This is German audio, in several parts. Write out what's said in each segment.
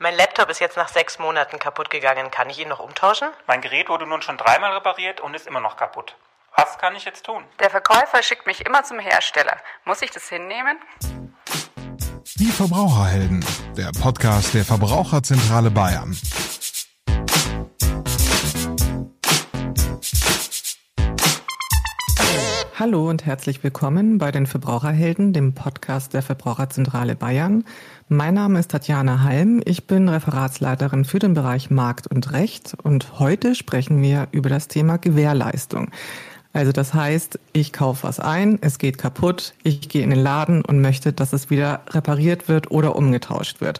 Mein Laptop ist jetzt nach sechs Monaten kaputt gegangen. Kann ich ihn noch umtauschen? Mein Gerät wurde nun schon dreimal repariert und ist immer noch kaputt. Was kann ich jetzt tun? Der Verkäufer schickt mich immer zum Hersteller. Muss ich das hinnehmen? Die Verbraucherhelden, der Podcast der Verbraucherzentrale Bayern. Hallo und herzlich willkommen bei den Verbraucherhelden, dem Podcast der Verbraucherzentrale Bayern. Mein Name ist Tatjana Halm, ich bin Referatsleiterin für den Bereich Markt und Recht und heute sprechen wir über das Thema Gewährleistung. Also das heißt, ich kaufe was ein, es geht kaputt, ich gehe in den Laden und möchte, dass es wieder repariert wird oder umgetauscht wird.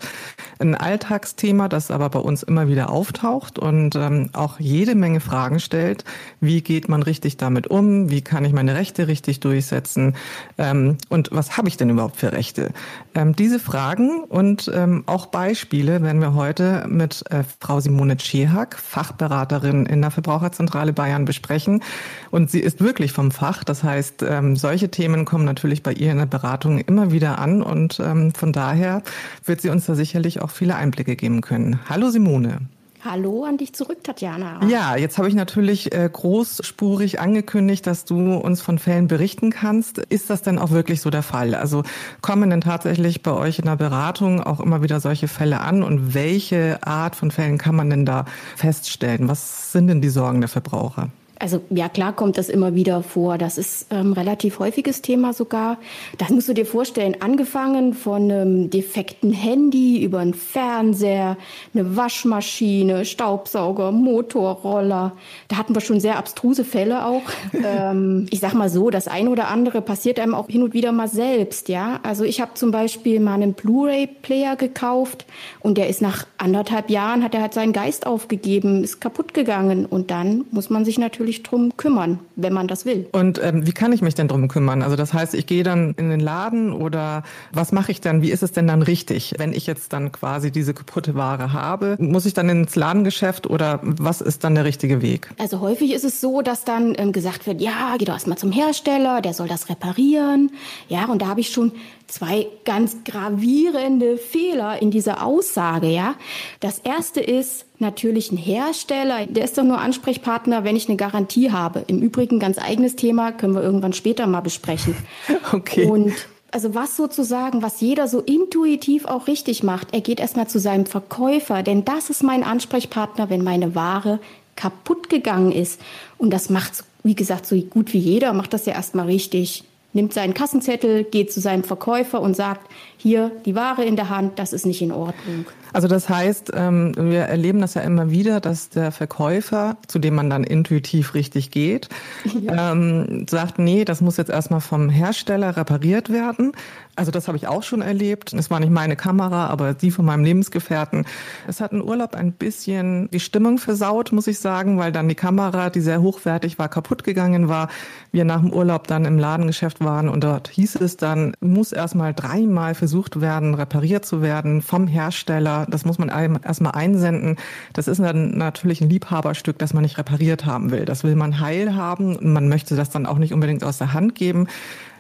Ein Alltagsthema, das aber bei uns immer wieder auftaucht und ähm, auch jede Menge Fragen stellt. Wie geht man richtig damit um? Wie kann ich meine Rechte richtig durchsetzen? Ähm, und was habe ich denn überhaupt für Rechte? Ähm, diese Fragen und ähm, auch Beispiele werden wir heute mit äh, Frau Simone Tschehak, Fachberaterin in der Verbraucherzentrale Bayern besprechen. Und sie ist wirklich vom Fach. Das heißt, ähm, solche Themen kommen natürlich bei ihr in der Beratung immer wieder an und ähm, von daher wird sie uns da sicherlich auch viele Einblicke geben können. Hallo Simone. Hallo an dich zurück, Tatjana. Ja, jetzt habe ich natürlich äh, großspurig angekündigt, dass du uns von Fällen berichten kannst. Ist das denn auch wirklich so der Fall? Also kommen denn tatsächlich bei euch in der Beratung auch immer wieder solche Fälle an? Und welche Art von Fällen kann man denn da feststellen? Was sind denn die Sorgen der Verbraucher? Also ja, klar kommt das immer wieder vor. Das ist ähm, relativ häufiges Thema sogar. Das musst du dir vorstellen, angefangen von einem defekten Handy über einen Fernseher, eine Waschmaschine, Staubsauger, Motorroller. Da hatten wir schon sehr abstruse Fälle auch. ähm, ich sag mal so, das ein oder andere passiert einem auch hin und wieder mal selbst. Ja, also ich habe zum Beispiel mal einen Blu-ray-Player gekauft und der ist nach anderthalb Jahren hat er halt seinen Geist aufgegeben, ist kaputt gegangen und dann muss man sich natürlich natürlich drum kümmern, wenn man das will. Und ähm, wie kann ich mich denn drum kümmern? Also das heißt, ich gehe dann in den Laden oder was mache ich dann? Wie ist es denn dann richtig, wenn ich jetzt dann quasi diese kaputte Ware habe? Muss ich dann ins Ladengeschäft oder was ist dann der richtige Weg? Also häufig ist es so, dass dann ähm, gesagt wird, ja, geh doch erstmal zum Hersteller, der soll das reparieren. Ja, und da habe ich schon zwei ganz gravierende Fehler in dieser Aussage, ja. Das erste ist natürlich ein Hersteller, der ist doch nur Ansprechpartner, wenn ich eine Garantie habe. Im Übrigen ganz eigenes Thema, können wir irgendwann später mal besprechen. Okay. Und also was sozusagen, was jeder so intuitiv auch richtig macht, er geht erstmal zu seinem Verkäufer, denn das ist mein Ansprechpartner, wenn meine Ware kaputt gegangen ist. Und das macht, wie gesagt, so gut wie jeder, macht das ja erstmal richtig nimmt seinen Kassenzettel, geht zu seinem Verkäufer und sagt, hier die Ware in der Hand, das ist nicht in Ordnung. Also das heißt, ähm, wir erleben das ja immer wieder, dass der Verkäufer, zu dem man dann intuitiv richtig geht, ja. ähm, sagt, nee, das muss jetzt erstmal vom Hersteller repariert werden. Also das habe ich auch schon erlebt. Es war nicht meine Kamera, aber die von meinem Lebensgefährten. Es hat ein Urlaub ein bisschen die Stimmung versaut, muss ich sagen, weil dann die Kamera, die sehr hochwertig war, kaputt gegangen war. Wir nach dem Urlaub dann im Ladengeschäft waren und dort hieß es dann, muss erstmal dreimal versucht werden, repariert zu werden vom Hersteller. Das muss man erstmal einsenden. Das ist dann natürlich ein Liebhaberstück, das man nicht repariert haben will. Das will man heil haben man möchte das dann auch nicht unbedingt aus der Hand geben.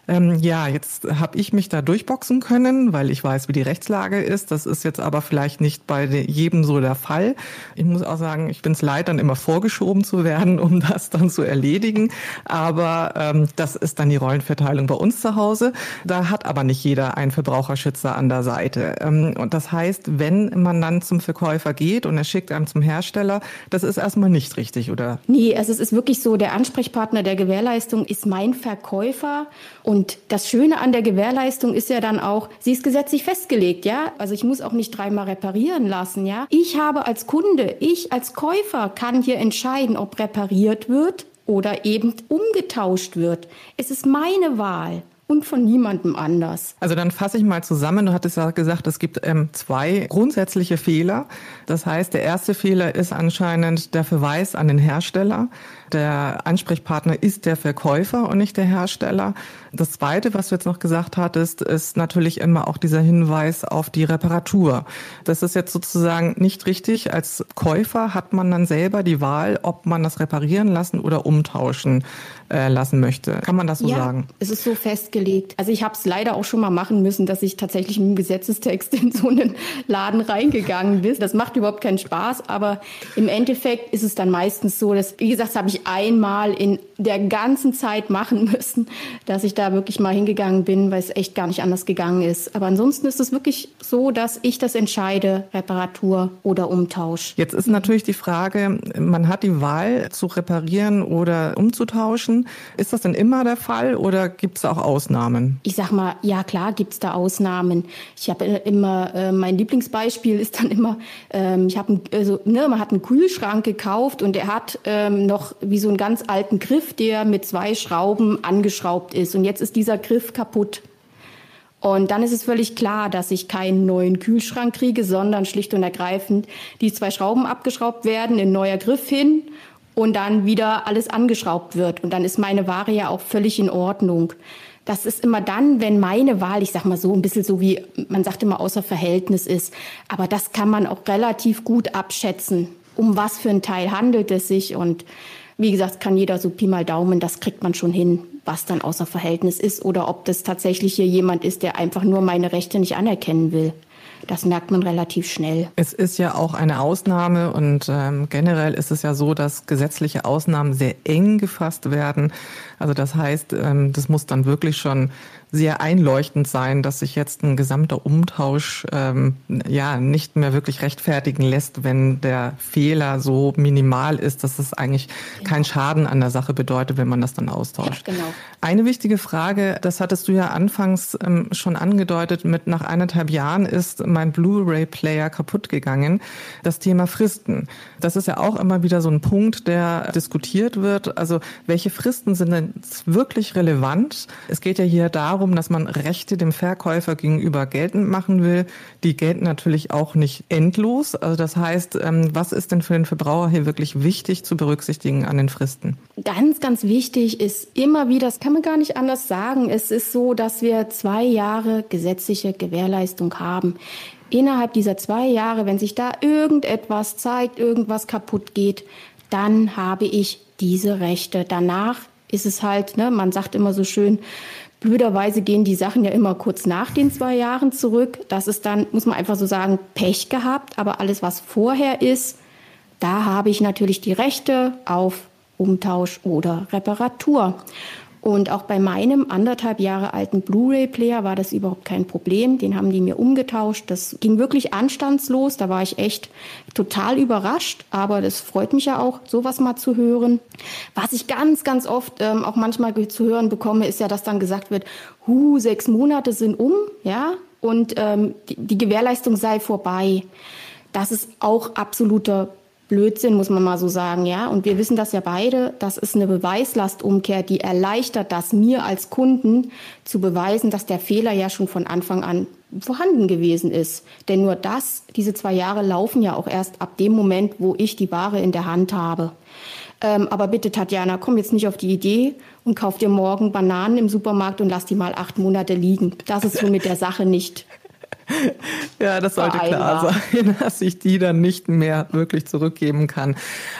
Ähm, ja, jetzt habe ich mich da durchboxen können, weil ich weiß, wie die Rechtslage ist. Das ist jetzt aber vielleicht nicht bei jedem so der Fall. Ich muss auch sagen, ich bin es leid, dann immer vorgeschoben zu werden, um das dann zu erledigen. Aber ähm, das ist dann die Rollenverteilung bei uns zu Hause. Da hat aber nicht jeder einen Verbraucherschützer an der Seite. Ähm, und das heißt, wenn man dann zum Verkäufer geht und er schickt einem zum Hersteller, das ist erstmal nicht richtig, oder? Nee, also es ist wirklich so, der Ansprechpartner der Gewährleistung ist mein Verkäufer und und das Schöne an der Gewährleistung ist ja dann auch, sie ist gesetzlich festgelegt, ja? Also ich muss auch nicht dreimal reparieren lassen, ja? Ich habe als Kunde, ich als Käufer kann hier entscheiden, ob repariert wird oder eben umgetauscht wird. Es ist meine Wahl und von niemandem anders. Also dann fasse ich mal zusammen. Du hattest ja gesagt, es gibt ähm, zwei grundsätzliche Fehler. Das heißt, der erste Fehler ist anscheinend der Verweis an den Hersteller. Der Ansprechpartner ist der Verkäufer und nicht der Hersteller. Das Zweite, was du jetzt noch gesagt hattest, ist natürlich immer auch dieser Hinweis auf die Reparatur. Das ist jetzt sozusagen nicht richtig. Als Käufer hat man dann selber die Wahl, ob man das reparieren lassen oder umtauschen äh, lassen möchte. Kann man das so ja, sagen? Es ist so festgelegt. Also ich habe es leider auch schon mal machen müssen, dass ich tatsächlich mit dem Gesetzestext in so einen Laden reingegangen bin. Das macht überhaupt keinen Spaß, aber im Endeffekt ist es dann meistens so, dass, wie gesagt, das habe ich einmal in der ganzen Zeit machen müssen, dass ich da wirklich mal hingegangen bin, weil es echt gar nicht anders gegangen ist. Aber ansonsten ist es wirklich so, dass ich das entscheide, Reparatur oder Umtausch. Jetzt ist natürlich die Frage, man hat die Wahl zu reparieren oder umzutauschen. Ist das denn immer der Fall oder gibt es auch Ausnahmen? Ich sag mal, ja klar gibt es da Ausnahmen. Ich habe immer, äh, mein Lieblingsbeispiel ist dann immer, ähm, ich habe, also, ne, man hat einen Kühlschrank gekauft und er hat ähm, noch wie so einen ganz alten Griff, der mit zwei Schrauben angeschraubt ist. Und jetzt ist dieser Griff kaputt. Und dann ist es völlig klar, dass ich keinen neuen Kühlschrank kriege, sondern schlicht und ergreifend die zwei Schrauben abgeschraubt werden, ein neuer Griff hin und dann wieder alles angeschraubt wird. Und dann ist meine Ware ja auch völlig in Ordnung. Das ist immer dann, wenn meine Wahl, ich sag mal so, ein bisschen so wie man sagt immer außer Verhältnis ist. Aber das kann man auch relativ gut abschätzen. Um was für ein Teil handelt es sich? Und wie gesagt, kann jeder so Pi mal Daumen, das kriegt man schon hin, was dann außer Verhältnis ist oder ob das tatsächlich hier jemand ist, der einfach nur meine Rechte nicht anerkennen will. Das merkt man relativ schnell. Es ist ja auch eine Ausnahme und ähm, generell ist es ja so, dass gesetzliche Ausnahmen sehr eng gefasst werden. Also das heißt, ähm, das muss dann wirklich schon sehr einleuchtend sein, dass sich jetzt ein gesamter Umtausch ähm, ja nicht mehr wirklich rechtfertigen lässt, wenn der Fehler so minimal ist, dass es eigentlich genau. keinen Schaden an der Sache bedeutet, wenn man das dann austauscht. Ja, genau. Eine wichtige Frage, das hattest du ja anfangs ähm, schon angedeutet, mit nach eineinhalb Jahren ist mein Blu-ray-Player kaputt gegangen. Das Thema Fristen. Das ist ja auch immer wieder so ein Punkt, der diskutiert wird. Also welche Fristen sind denn wirklich relevant? Es geht ja hier darum, darum, dass man Rechte dem Verkäufer gegenüber geltend machen will. Die gelten natürlich auch nicht endlos. Also das heißt, ähm, was ist denn für den Verbraucher hier wirklich wichtig zu berücksichtigen an den Fristen? Ganz, ganz wichtig ist immer wieder, das kann man gar nicht anders sagen, es ist so, dass wir zwei Jahre gesetzliche Gewährleistung haben innerhalb dieser zwei Jahre, wenn sich da irgendetwas zeigt, irgendwas kaputt geht, dann habe ich diese Rechte. Danach ist es halt, ne, man sagt immer so schön, Blöderweise gehen die Sachen ja immer kurz nach den zwei Jahren zurück. Das ist dann, muss man einfach so sagen, Pech gehabt. Aber alles, was vorher ist, da habe ich natürlich die Rechte auf Umtausch oder Reparatur. Und auch bei meinem anderthalb Jahre alten Blu-ray-Player war das überhaupt kein Problem. Den haben die mir umgetauscht. Das ging wirklich anstandslos. Da war ich echt total überrascht. Aber das freut mich ja auch, sowas mal zu hören. Was ich ganz, ganz oft ähm, auch manchmal zu hören bekomme, ist ja, dass dann gesagt wird, hu, sechs Monate sind um, ja, und ähm, die, die Gewährleistung sei vorbei. Das ist auch absoluter Blödsinn, muss man mal so sagen, ja. Und wir wissen das ja beide. Das ist eine Beweislastumkehr, die erleichtert das mir als Kunden zu beweisen, dass der Fehler ja schon von Anfang an vorhanden gewesen ist. Denn nur das, diese zwei Jahre laufen ja auch erst ab dem Moment, wo ich die Ware in der Hand habe. Ähm, aber bitte, Tatjana, komm jetzt nicht auf die Idee und kauf dir morgen Bananen im Supermarkt und lass die mal acht Monate liegen. Das ist so mit der Sache nicht. Ja, das sollte klar sein, dass ich die dann nicht mehr wirklich zurückgeben kann.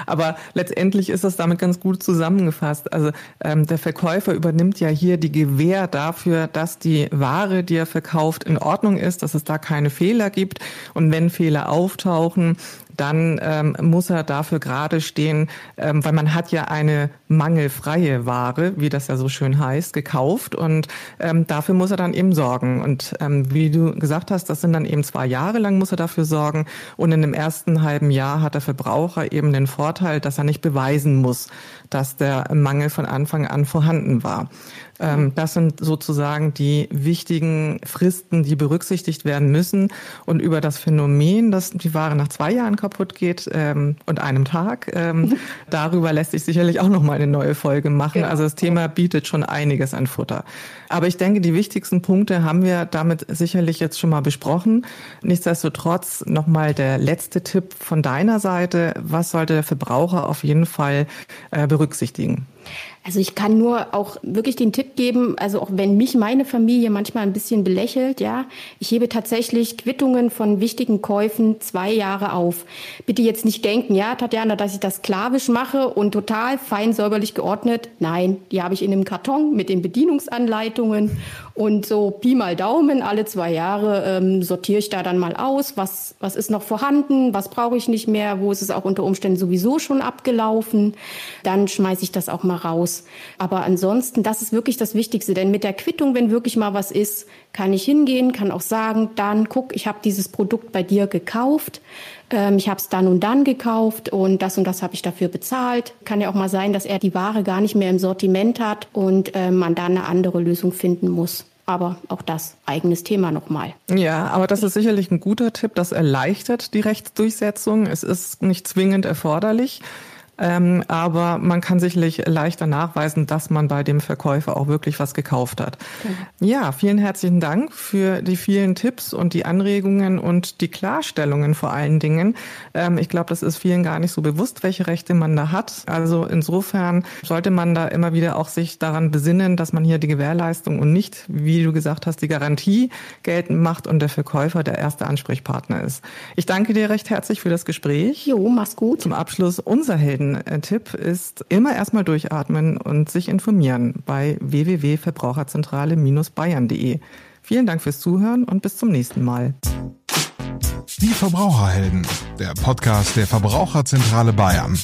Aber letztendlich ist das damit ganz gut zusammengefasst. Also ähm, der Verkäufer übernimmt ja hier die Gewähr dafür, dass die Ware, die er verkauft, in Ordnung ist, dass es da keine Fehler gibt. Und wenn Fehler auftauchen, dann ähm, muss er dafür gerade stehen, ähm, weil man hat ja eine mangelfreie Ware, wie das ja so schön heißt, gekauft und ähm, dafür muss er dann eben sorgen. Und ähm, wie du gesagt hast, das sind dann eben zwei Jahre lang muss er dafür sorgen. Und in dem ersten halben Jahr hat der Verbraucher eben den Vorteil, dass er nicht beweisen muss, dass der Mangel von Anfang an vorhanden war. Ähm, das sind sozusagen die wichtigen Fristen, die berücksichtigt werden müssen. Und über das Phänomen, dass die Ware nach zwei Jahren kaputt geht ähm, und einem Tag, ähm, darüber lässt sich sicherlich auch noch mal eine neue Folge machen. Also das Thema bietet schon einiges an Futter. Aber ich denke, die wichtigsten Punkte haben wir damit sicherlich jetzt schon mal besprochen. Nichtsdestotrotz noch mal der letzte Tipp von deiner Seite. Was sollte der Verbraucher auf jeden Fall äh, berücksichtigen? Also ich kann nur auch wirklich den Tipp geben, also auch wenn mich meine Familie manchmal ein bisschen belächelt, ja, ich hebe tatsächlich Quittungen von wichtigen Käufen zwei Jahre auf. Bitte jetzt nicht denken, ja, Tatjana, dass ich das sklavisch mache und total fein säuberlich geordnet. Nein, die habe ich in einem Karton mit den Bedienungsanleitungen und so Pi mal Daumen, alle zwei Jahre ähm, sortiere ich da dann mal aus, was, was ist noch vorhanden, was brauche ich nicht mehr, wo ist es auch unter Umständen sowieso schon abgelaufen. Dann schmeiße ich das auch mal raus. Aber ansonsten, das ist wirklich das Wichtigste. Denn mit der Quittung, wenn wirklich mal was ist, kann ich hingehen, kann auch sagen, dann guck, ich habe dieses Produkt bei dir gekauft. Ähm, ich habe es dann und dann gekauft und das und das habe ich dafür bezahlt. Kann ja auch mal sein, dass er die Ware gar nicht mehr im Sortiment hat und äh, man dann eine andere Lösung finden muss. Aber auch das eigenes Thema nochmal. Ja, aber das ist sicherlich ein guter Tipp. Das erleichtert die Rechtsdurchsetzung. Es ist nicht zwingend erforderlich. Ähm, aber man kann sicherlich leichter nachweisen, dass man bei dem Verkäufer auch wirklich was gekauft hat. Okay. Ja, vielen herzlichen Dank für die vielen Tipps und die Anregungen und die Klarstellungen vor allen Dingen. Ähm, ich glaube, das ist vielen gar nicht so bewusst, welche Rechte man da hat. Also insofern sollte man da immer wieder auch sich daran besinnen, dass man hier die Gewährleistung und nicht, wie du gesagt hast, die Garantie geltend macht und der Verkäufer der erste Ansprechpartner ist. Ich danke dir recht herzlich für das Gespräch. Jo, mach's gut. Zum Abschluss unser Helden ein Tipp ist, immer erstmal durchatmen und sich informieren bei www.verbraucherzentrale-bayern.de. Vielen Dank fürs Zuhören und bis zum nächsten Mal. Die Verbraucherhelden, der Podcast der Verbraucherzentrale Bayern.